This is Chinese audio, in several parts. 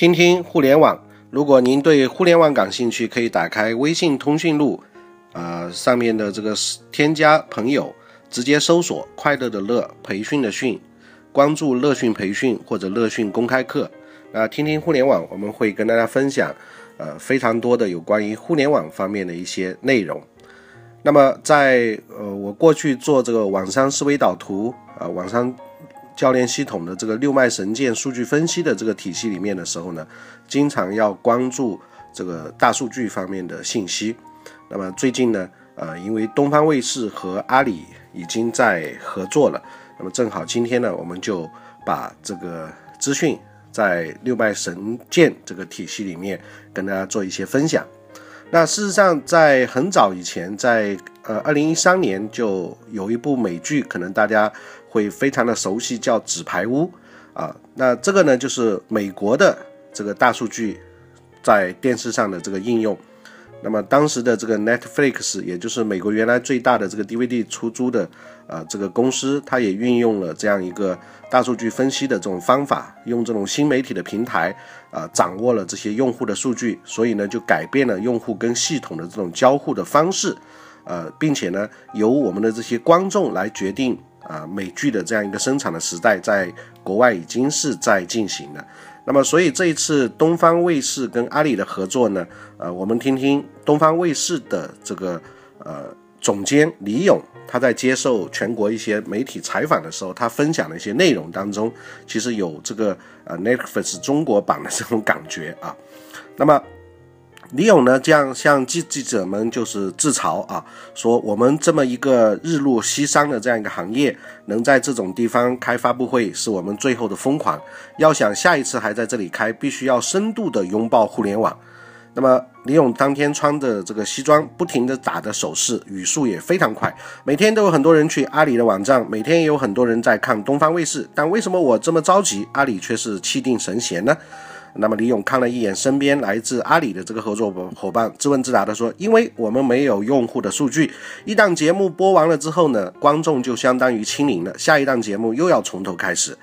听听互联网。如果您对互联网感兴趣，可以打开微信通讯录，啊，上面的这个添加朋友，直接搜索“快乐的乐培训的训”，关注乐讯培训或者乐讯公开课。啊，听听互联网，我们会跟大家分享，呃，非常多的有关于互联网方面的一些内容。那么，在呃，我过去做这个网商思维导图啊，网商。教练系统的这个六脉神剑数据分析的这个体系里面的时候呢，经常要关注这个大数据方面的信息。那么最近呢，呃，因为东方卫视和阿里已经在合作了，那么正好今天呢，我们就把这个资讯在六脉神剑这个体系里面跟大家做一些分享。那事实上，在很早以前，在呃二零一三年就有一部美剧，可能大家。会非常的熟悉，叫《纸牌屋》啊，那这个呢就是美国的这个大数据在电视上的这个应用。那么当时的这个 Netflix，也就是美国原来最大的这个 DVD 出租的呃这个公司，它也运用了这样一个大数据分析的这种方法，用这种新媒体的平台啊，掌握了这些用户的数据，所以呢就改变了用户跟系统的这种交互的方式，呃，并且呢由我们的这些观众来决定。啊，美剧的这样一个生产的时代，在国外已经是在进行的。那么，所以这一次东方卫视跟阿里的合作呢，呃，我们听听东方卫视的这个呃总监李勇，他在接受全国一些媒体采访的时候，他分享的一些内容当中，其实有这个呃 Netflix 中国版的这种感觉啊。那么。李勇呢，这样向记记者们就是自嘲啊，说我们这么一个日落西山的这样一个行业，能在这种地方开发布会，是我们最后的疯狂。要想下一次还在这里开，必须要深度的拥抱互联网。那么李勇当天穿着这个西装，不停的打的手势，语速也非常快。每天都有很多人去阿里的网站，每天也有很多人在看东方卫视。但为什么我这么着急，阿里却是气定神闲呢？那么李勇看了一眼身边来自阿里的这个合作伙伴，自问自答的说：“因为我们没有用户的数据，一档节目播完了之后呢，观众就相当于清零了，下一档节目又要从头开始。”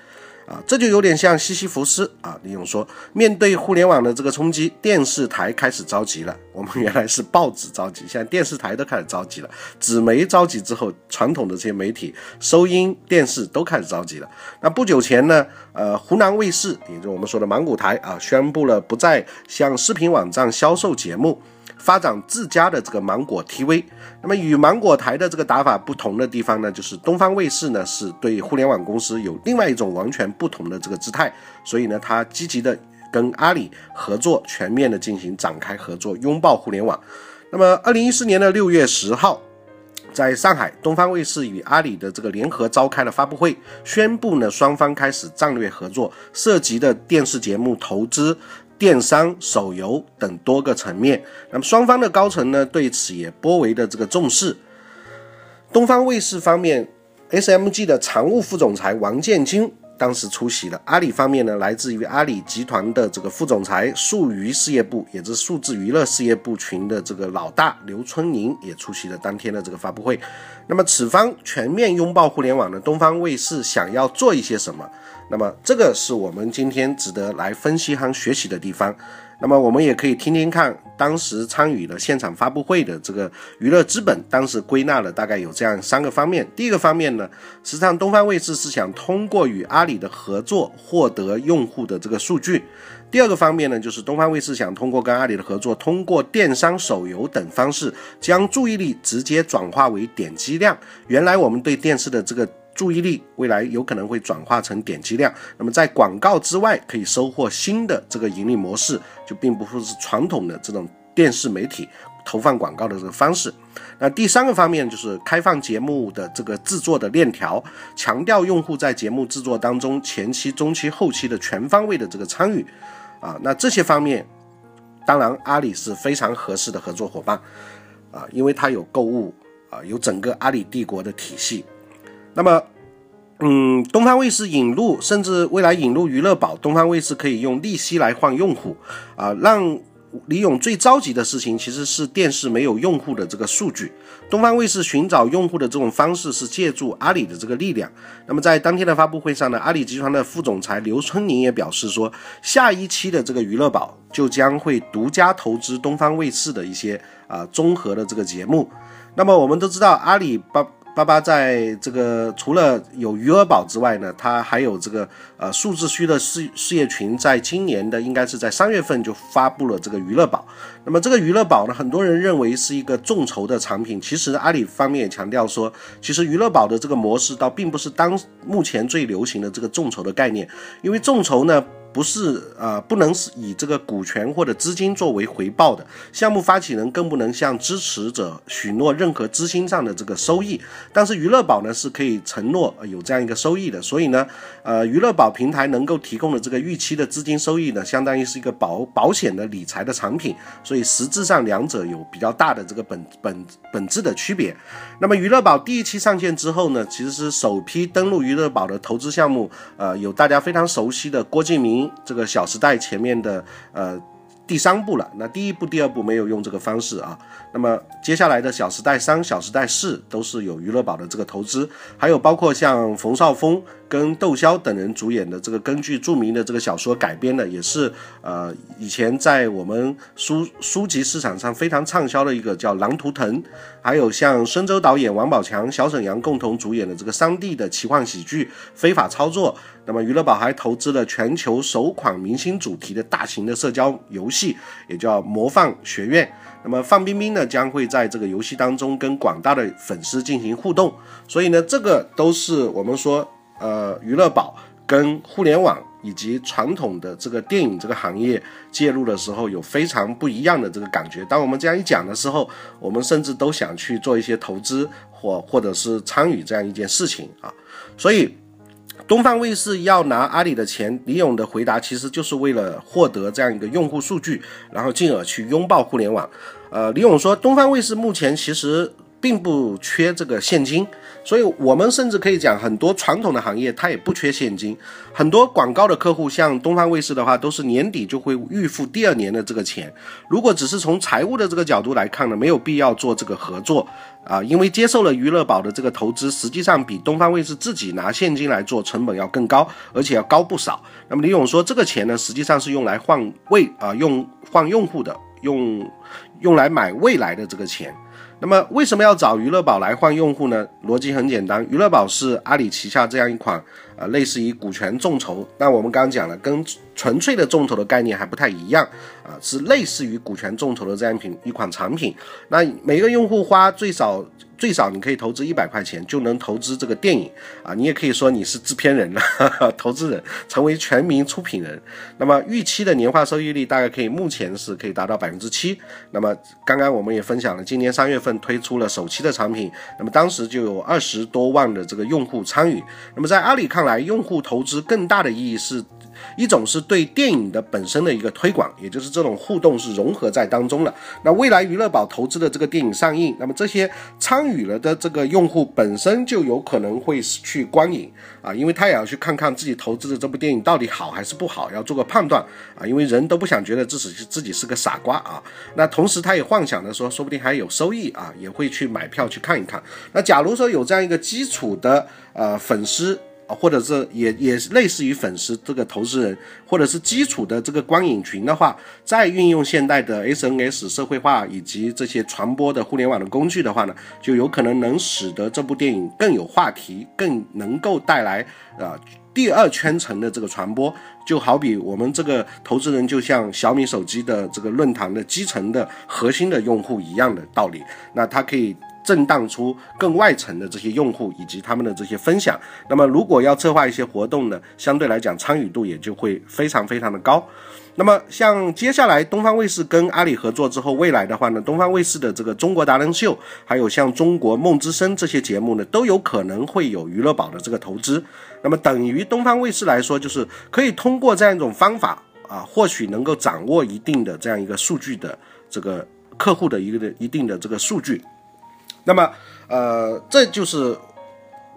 啊，这就有点像西西弗斯啊。李勇说，面对互联网的这个冲击，电视台开始着急了。我们原来是报纸着急，现在电视台都开始着急了。纸媒着急之后，传统的这些媒体、收音电视都开始着急了。那不久前呢，呃，湖南卫视，也就是我们说的芒果台啊，宣布了不再向视频网站销售节目。发展自家的这个芒果 TV，那么与芒果台的这个打法不同的地方呢，就是东方卫视呢是对互联网公司有另外一种完全不同的这个姿态，所以呢，它积极的跟阿里合作，全面的进行展开合作，拥抱互联网。那么，二零一四年的六月十号，在上海，东方卫视与阿里的这个联合召开了发布会，宣布呢双方开始战略合作，涉及的电视节目投资。电商、手游等多个层面，那么双方的高层呢对此也颇为的这个重视。东方卫视方面，SMG 的常务副总裁王建军当时出席了。阿里方面呢，来自于阿里集团的这个副总裁数娱事业部，也就是数字娱乐事业部群的这个老大刘春宁也出席了当天的这个发布会。那么此方全面拥抱互联网的东方卫视想要做一些什么？那么，这个是我们今天值得来分析和学习的地方。那么，我们也可以听听看，当时参与了现场发布会的这个娱乐资本，当时归纳了大概有这样三个方面。第一个方面呢，实际上东方卫视是想通过与阿里的合作获得用户的这个数据。第二个方面呢，就是东方卫视想通过跟阿里的合作，通过电商、手游等方式，将注意力直接转化为点击量。原来我们对电视的这个。注意力未来有可能会转化成点击量，那么在广告之外可以收获新的这个盈利模式，就并不是传统的这种电视媒体投放广告的这个方式。那第三个方面就是开放节目的这个制作的链条，强调用户在节目制作当中前期、中期、后期的全方位的这个参与啊。那这些方面，当然阿里是非常合适的合作伙伴啊，因为它有购物啊，有整个阿里帝国的体系。那么，嗯，东方卫视引入，甚至未来引入娱乐宝，东方卫视可以用利息来换用户，啊，让李勇最着急的事情其实是电视没有用户的这个数据。东方卫视寻找用户的这种方式是借助阿里的这个力量。那么在当天的发布会上呢，阿里集团的副总裁刘春宁也表示说，下一期的这个娱乐宝就将会独家投资东方卫视的一些啊综合的这个节目。那么我们都知道阿里巴。巴巴在这个除了有余额宝之外呢，它还有这个呃数字虚的事事业群，在今年的应该是在三月份就发布了这个娱乐宝。那么这个娱乐宝呢，很多人认为是一个众筹的产品，其实阿里方面也强调说，其实娱乐宝的这个模式倒并不是当目前最流行的这个众筹的概念，因为众筹呢。不是呃，不能是以这个股权或者资金作为回报的项目发起人，更不能向支持者许诺任何资金上的这个收益。但是娱乐宝呢是可以承诺有这样一个收益的，所以呢，呃，娱乐宝平台能够提供的这个预期的资金收益呢，相当于是一个保保险的理财的产品，所以实质上两者有比较大的这个本本本质的区别。那么娱乐宝第一期上线之后呢，其实是首批登陆娱乐宝的投资项目，呃，有大家非常熟悉的郭敬明。这个《小时代》前面的呃第三部了，那第一部、第二部没有用这个方式啊。那么接下来的《小时代三》《小时代四》都是有娱乐宝的这个投资，还有包括像冯绍峰。跟窦骁等人主演的这个根据著名的这个小说改编的，也是呃以前在我们书书籍市场上非常畅销的一个叫《狼图腾》，还有像深州导演王宝强、小沈阳共同主演的这个三 D 的奇幻喜剧《非法操作》。那么娱乐宝还投资了全球首款明星主题的大型的社交游戏，戏也叫《魔放学院》。那么范冰冰呢将会在这个游戏当中跟广大的粉丝进行互动，所以呢这个都是我们说。呃，娱乐宝跟互联网以及传统的这个电影这个行业介入的时候，有非常不一样的这个感觉。当我们这样一讲的时候，我们甚至都想去做一些投资或或者是参与这样一件事情啊。所以，东方卫视要拿阿里的钱，李勇的回答其实就是为了获得这样一个用户数据，然后进而去拥抱互联网。呃，李勇说，东方卫视目前其实。并不缺这个现金，所以我们甚至可以讲，很多传统的行业它也不缺现金。很多广告的客户，像东方卫视的话，都是年底就会预付第二年的这个钱。如果只是从财务的这个角度来看呢，没有必要做这个合作啊，因为接受了娱乐宝的这个投资，实际上比东方卫视自己拿现金来做成本要更高，而且要高不少。那么李勇说，这个钱呢，实际上是用来换未啊用换用户的，用用来买未来的这个钱。那么为什么要找娱乐宝来换用户呢？逻辑很简单，娱乐宝是阿里旗下这样一款啊类似于股权众筹，那我们刚刚讲了，跟纯粹的众筹的概念还不太一样啊，是类似于股权众筹的这样品一款产品。那每个用户花最少。最少你可以投资一百块钱就能投资这个电影啊，你也可以说你是制片人了，投资人成为全民出品人。那么预期的年化收益率大概可以，目前是可以达到百分之七。那么刚刚我们也分享了，今年三月份推出了首期的产品，那么当时就有二十多万的这个用户参与。那么在阿里看来，用户投资更大的意义是。一种是对电影的本身的一个推广，也就是这种互动是融合在当中了。那未来娱乐宝投资的这个电影上映，那么这些参与了的这个用户本身就有可能会去观影啊，因为他也要去看看自己投资的这部电影到底好还是不好，要做个判断啊。因为人都不想觉得自己自己是个傻瓜啊。那同时他也幻想着说，说不定还有收益啊，也会去买票去看一看。那假如说有这样一个基础的呃粉丝。或者是也也类似于粉丝这个投资人，或者是基础的这个观影群的话，再运用现代的 SNS 社会化以及这些传播的互联网的工具的话呢，就有可能能使得这部电影更有话题，更能够带来啊第二圈层的这个传播。就好比我们这个投资人，就像小米手机的这个论坛的基层的核心的用户一样的道理，那它可以。震荡出更外层的这些用户以及他们的这些分享，那么如果要策划一些活动呢，相对来讲参与度也就会非常非常的高。那么像接下来东方卫视跟阿里合作之后，未来的话呢，东方卫视的这个中国达人秀，还有像中国梦之声这些节目呢，都有可能会有娱乐宝的这个投资。那么等于东方卫视来说，就是可以通过这样一种方法啊，或许能够掌握一定的这样一个数据的这个客户的一个的一定的这个数据。那么，呃，这就是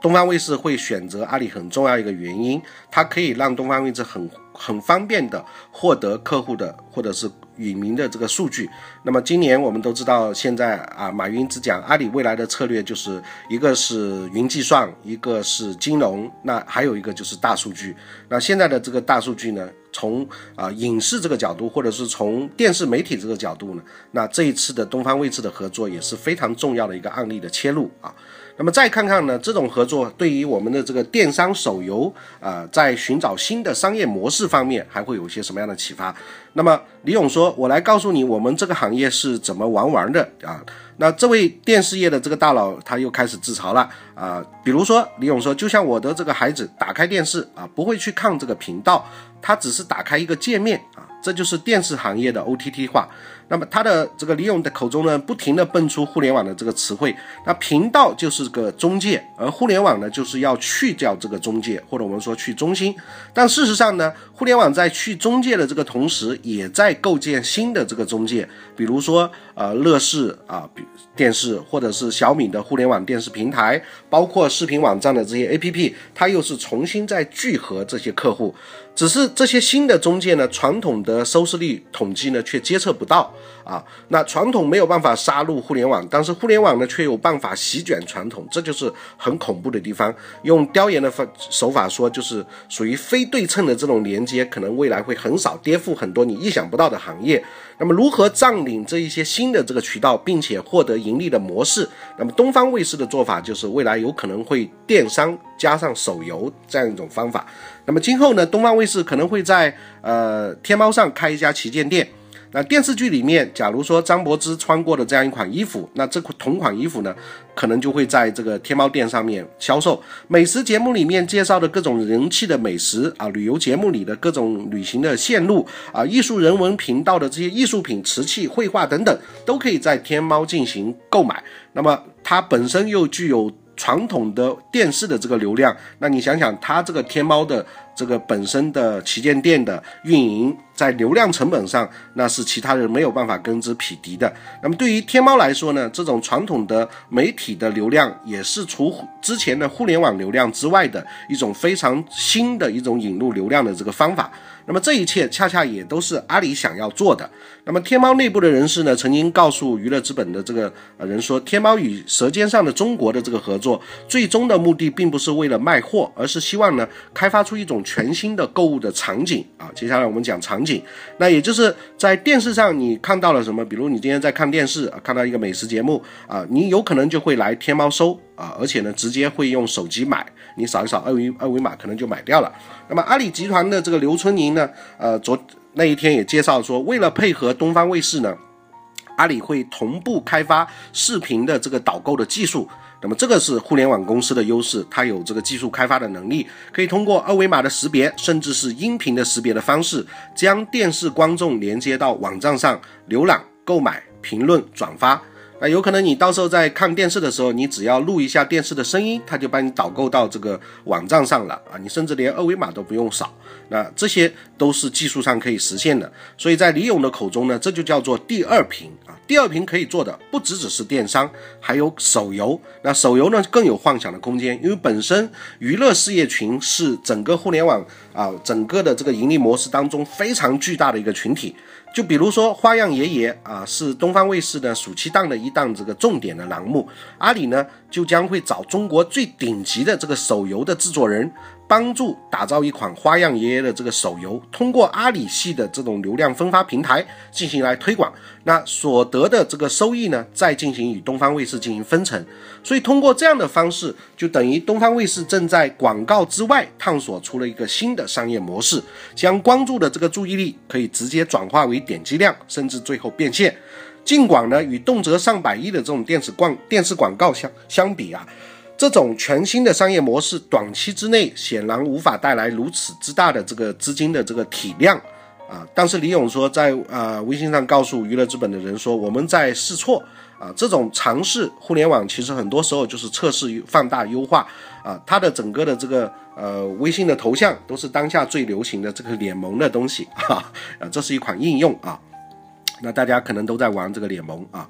东方卫视会选择阿里很重要一个原因，它可以让东方卫视很很方便的获得客户的或者是域名的这个数据。那么今年我们都知道，现在啊，马云只讲阿里未来的策略就是一个是云计算，一个是金融，那还有一个就是大数据。那现在的这个大数据呢，从啊影视这个角度，或者是从电视媒体这个角度呢，那这一次的东方卫视的合作也是非常重要的一个案例的切入啊。那么再看看呢，这种合作对于我们的这个电商手游啊，在寻找新的商业模式方面，还会有一些什么样的启发？那么李勇说：“我来告诉你，我们这个行业是怎么玩玩的啊。”那这位电视业的这个大佬他又开始自嘲了啊，比如说李勇说：“就像我的这个孩子打开电视啊，不会去看这个频道，他只是打开一个界面啊，这就是电视行业的 OTT 化。”那么他的这个李勇的口中呢，不停的蹦出互联网的这个词汇。那频道就是个中介，而互联网呢，就是要去掉这个中介，或者我们说去中心。但事实上呢，互联网在去中介的这个同时，也在构建新的这个中介，比如说呃乐视啊电视，或者是小米的互联网电视平台，包括视频网站的这些 APP，它又是重新在聚合这些客户。只是这些新的中介呢，传统的收视率统计呢却监测不到啊。那传统没有办法杀入互联网，但是互联网呢却有办法席卷传统，这就是很恐怖的地方。用雕研的方手法说，就是属于非对称的这种连接，可能未来会很少颠覆很多你意想不到的行业。那么如何占领这一些新的这个渠道，并且获得盈利的模式？那么东方卫视的做法就是未来有可能会电商加上手游这样一种方法。那么今后呢，东方卫视可能会在呃天猫上开一家旗舰店。那电视剧里面，假如说张柏芝穿过的这样一款衣服，那这款同款衣服呢，可能就会在这个天猫店上面销售。美食节目里面介绍的各种人气的美食啊，旅游节目里的各种旅行的线路啊，艺术人文频道的这些艺术品、瓷器、绘画等等，都可以在天猫进行购买。那么它本身又具有传统的电视的这个流量，那你想想，它这个天猫的。这个本身的旗舰店的运营，在流量成本上，那是其他人没有办法跟之匹敌的。那么对于天猫来说呢，这种传统的媒体的流量，也是除之前的互联网流量之外的一种非常新的一种引入流量的这个方法。那么这一切恰恰也都是阿里想要做的。那么天猫内部的人士呢，曾经告诉娱乐资本的这个人说，天猫与《舌尖上的中国》的这个合作，最终的目的并不是为了卖货，而是希望呢，开发出一种。全新的购物的场景啊，接下来我们讲场景，那也就是在电视上你看到了什么？比如你今天在看电视啊，看到一个美食节目啊，你有可能就会来天猫搜啊，而且呢，直接会用手机买，你扫一扫二维二维码，可能就买掉了。那么阿里集团的这个刘春宁呢，呃，昨那一天也介绍说，为了配合东方卫视呢，阿里会同步开发视频的这个导购的技术。那么这个是互联网公司的优势，它有这个技术开发的能力，可以通过二维码的识别，甚至是音频的识别的方式，将电视观众连接到网站上浏览、购买、评论、转发。那有可能你到时候在看电视的时候，你只要录一下电视的声音，它就帮你导购到这个网站上了啊！你甚至连二维码都不用扫。那这些都是技术上可以实现的。所以在李勇的口中呢，这就叫做第二屏啊！第二屏可以做的不只只是电商，还有手游。那手游呢更有幻想的空间，因为本身娱乐事业群是整个互联网啊整个的这个盈利模式当中非常巨大的一个群体。就比如说《花样爷爷》啊，是东方卫视的暑期档的一档这个重点的栏目，阿里呢就将会找中国最顶级的这个手游的制作人。帮助打造一款花样爷爷的这个手游，通过阿里系的这种流量分发平台进行来推广，那所得的这个收益呢，再进行与东方卫视进行分成。所以通过这样的方式，就等于东方卫视正在广告之外探索出了一个新的商业模式，将关注的这个注意力可以直接转化为点击量，甚至最后变现。尽管呢，与动辄上百亿的这种电视广电视广告相相比啊。这种全新的商业模式，短期之内显然无法带来如此之大的这个资金的这个体量啊。但是李勇说，在呃微信上告诉娱乐资本的人说，我们在试错啊。这种尝试互联网其实很多时候就是测试、放大、优化啊。它的整个的这个呃微信的头像都是当下最流行的这个脸萌的东西哈啊。这是一款应用啊。那大家可能都在玩这个脸萌啊。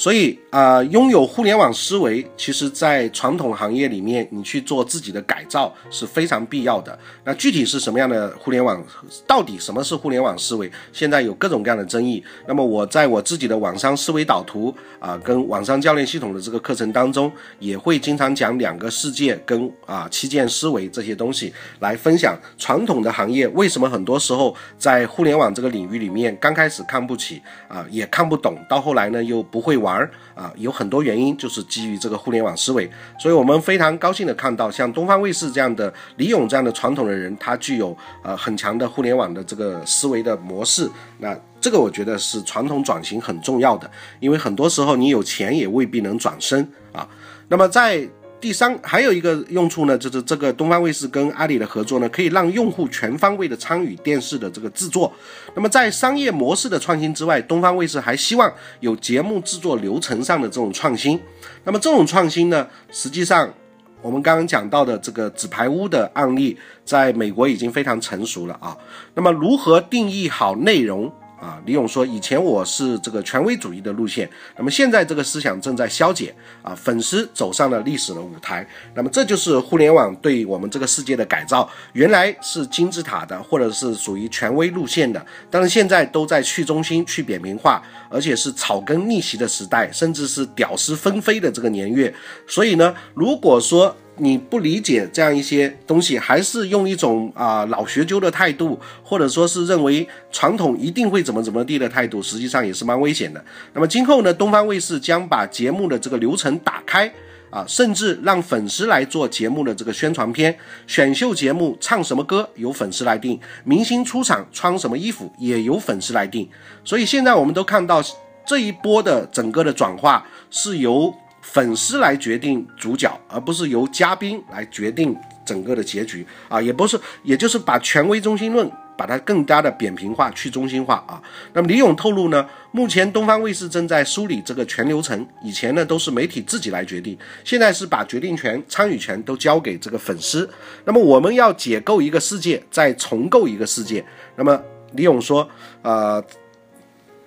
所以啊，拥有互联网思维，其实在传统行业里面，你去做自己的改造是非常必要的。那具体是什么样的互联网？到底什么是互联网思维？现在有各种各样的争议。那么我在我自己的网商思维导图啊，跟网商教练系统的这个课程当中，也会经常讲两个世界跟啊七件思维这些东西来分享传统的行业为什么很多时候在互联网这个领域里面刚开始看不起啊，也看不懂，到后来呢又不会玩。而啊，有很多原因，就是基于这个互联网思维，所以我们非常高兴的看到，像东方卫视这样的李勇这样的传统的人，他具有呃很强的互联网的这个思维的模式。那这个我觉得是传统转型很重要的，因为很多时候你有钱也未必能转身啊。那么在第三还有一个用处呢，就是这个东方卫视跟阿里的合作呢，可以让用户全方位的参与电视的这个制作。那么在商业模式的创新之外，东方卫视还希望有节目制作流程上的这种创新。那么这种创新呢，实际上我们刚刚讲到的这个纸牌屋的案例，在美国已经非常成熟了啊。那么如何定义好内容？啊，李勇说，以前我是这个权威主义的路线，那么现在这个思想正在消解啊，粉丝走上了历史的舞台，那么这就是互联网对我们这个世界的改造，原来是金字塔的，或者是属于权威路线的，但是现在都在去中心、去扁平化，而且是草根逆袭的时代，甚至是屌丝纷飞的这个年月，所以呢，如果说。你不理解这样一些东西，还是用一种啊老学究的态度，或者说是认为传统一定会怎么怎么地的态度，实际上也是蛮危险的。那么今后呢，东方卫视将把节目的这个流程打开啊，甚至让粉丝来做节目的这个宣传片、选秀节目，唱什么歌由粉丝来定，明星出场穿什么衣服也由粉丝来定。所以现在我们都看到这一波的整个的转化是由。粉丝来决定主角，而不是由嘉宾来决定整个的结局啊，也不是，也就是把权威中心论把它更加的扁平化、去中心化啊。那么李勇透露呢，目前东方卫视正在梳理这个全流程，以前呢都是媒体自己来决定，现在是把决定权、参与权都交给这个粉丝。那么我们要解构一个世界，再重构一个世界。那么李勇说，呃。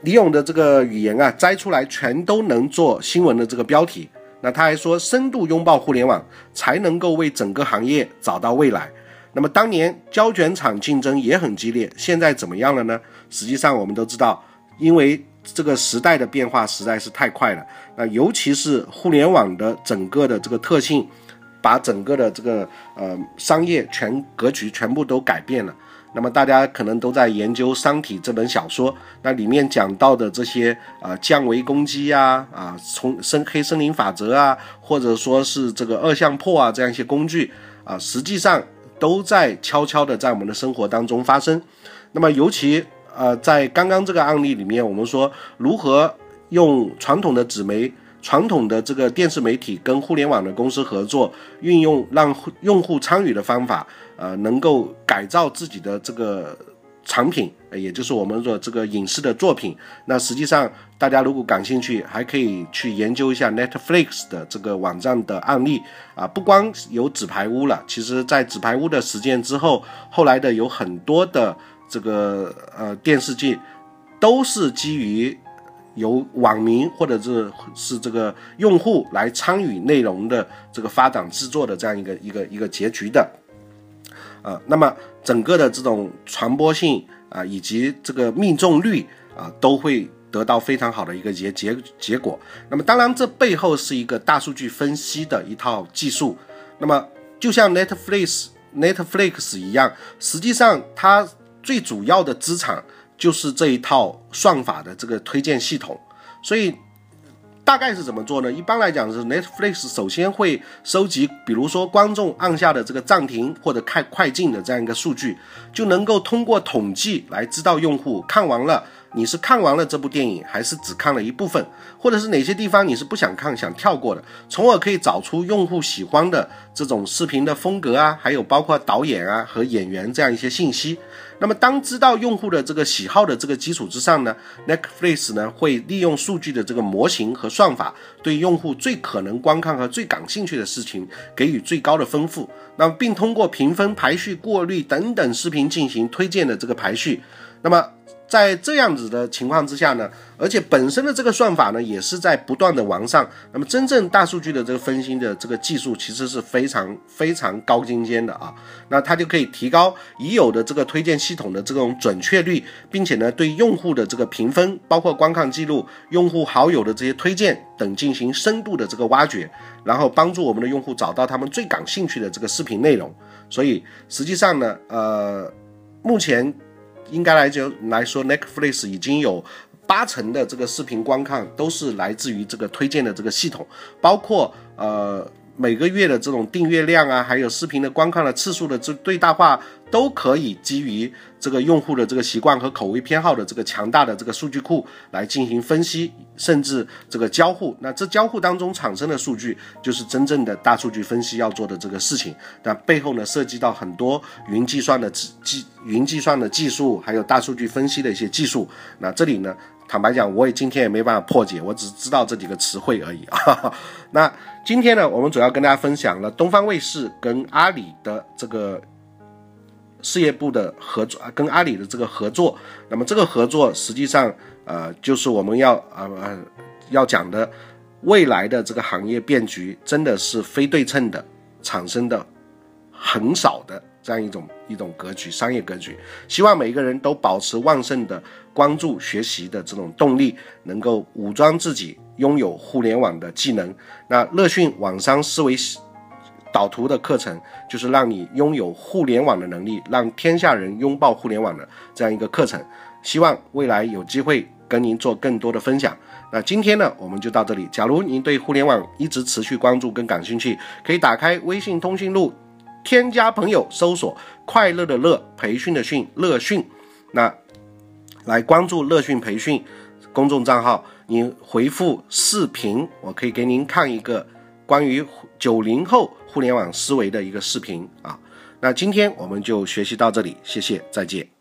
李勇的这个语言啊，摘出来全都能做新闻的这个标题。那他还说，深度拥抱互联网，才能够为整个行业找到未来。那么当年胶卷厂竞争也很激烈，现在怎么样了呢？实际上我们都知道，因为这个时代的变化实在是太快了。那尤其是互联网的整个的这个特性，把整个的这个呃商业全格局全部都改变了。那么大家可能都在研究《商体》这本小说，那里面讲到的这些啊降维攻击呀，啊从深黑森林法则啊，或者说是这个二向破啊这样一些工具啊，实际上都在悄悄的在我们的生活当中发生。那么尤其呃在刚刚这个案例里面，我们说如何用传统的纸媒、传统的这个电视媒体跟互联网的公司合作，运用让用户参与的方法。呃，能够改造自己的这个产品，也就是我们说这个影视的作品。那实际上，大家如果感兴趣，还可以去研究一下 Netflix 的这个网站的案例啊。不光有纸牌屋了，其实在纸牌屋的实践之后，后来的有很多的这个呃电视剧，都是基于由网民或者是是这个用户来参与内容的这个发展制作的这样一个一个一个结局的。啊，那么整个的这种传播性啊，以及这个命中率啊，都会得到非常好的一个结结结果。那么当然，这背后是一个大数据分析的一套技术。那么就像 Netflix Netflix 一样，实际上它最主要的资产就是这一套算法的这个推荐系统，所以。大概是怎么做呢？一般来讲是 Netflix 首先会收集，比如说观众按下的这个暂停或者看快进的这样一个数据，就能够通过统计来知道用户看完了。你是看完了这部电影，还是只看了一部分，或者是哪些地方你是不想看、想跳过的，从而可以找出用户喜欢的这种视频的风格啊，还有包括导演啊和演员这样一些信息。那么当知道用户的这个喜好的这个基础之上呢，Netflix 呢会利用数据的这个模型和算法，对用户最可能观看和最感兴趣的事情给予最高的丰富。那么并通过评分、排序、过滤等等视频进行推荐的这个排序。那么在这样子的情况之下呢，而且本身的这个算法呢也是在不断的完善。那么真正大数据的这个分析的这个技术其实是非常非常高精尖的啊。那它就可以提高已有的这个推荐系统的这种准确率，并且呢对用户的这个评分，包括观看记录、用户好友的这些推荐等进行深度的这个挖掘，然后帮助我们的用户找到他们最感兴趣的这个视频内容。所以实际上呢，呃，目前。应该来就来说，Netflix 已经有八成的这个视频观看都是来自于这个推荐的这个系统，包括呃每个月的这种订阅量啊，还有视频的观看的次数的这最大化。都可以基于这个用户的这个习惯和口味偏好的这个强大的这个数据库来进行分析，甚至这个交互。那这交互当中产生的数据，就是真正的大数据分析要做的这个事情。那背后呢，涉及到很多云计算的技、云计算的技术，还有大数据分析的一些技术。那这里呢，坦白讲，我也今天也没办法破解，我只知道这几个词汇而已啊。那今天呢，我们主要跟大家分享了东方卫视跟阿里的这个。事业部的合作啊，跟阿里的这个合作，那么这个合作实际上，呃，就是我们要啊呃要讲的未来的这个行业变局，真的是非对称的产生的很少的这样一种一种格局，商业格局。希望每一个人都保持旺盛的关注学习的这种动力，能够武装自己，拥有互联网的技能。那乐讯网商思维。导图的课程就是让你拥有互联网的能力，让天下人拥抱互联网的这样一个课程。希望未来有机会跟您做更多的分享。那今天呢，我们就到这里。假如您对互联网一直持续关注跟感兴趣，可以打开微信通讯录，添加朋友，搜索“快乐的乐培训的训乐讯”，那来关注乐讯培训公众账号。您回复“视频”，我可以给您看一个关于九零后。互联网思维的一个视频啊，那今天我们就学习到这里，谢谢，再见。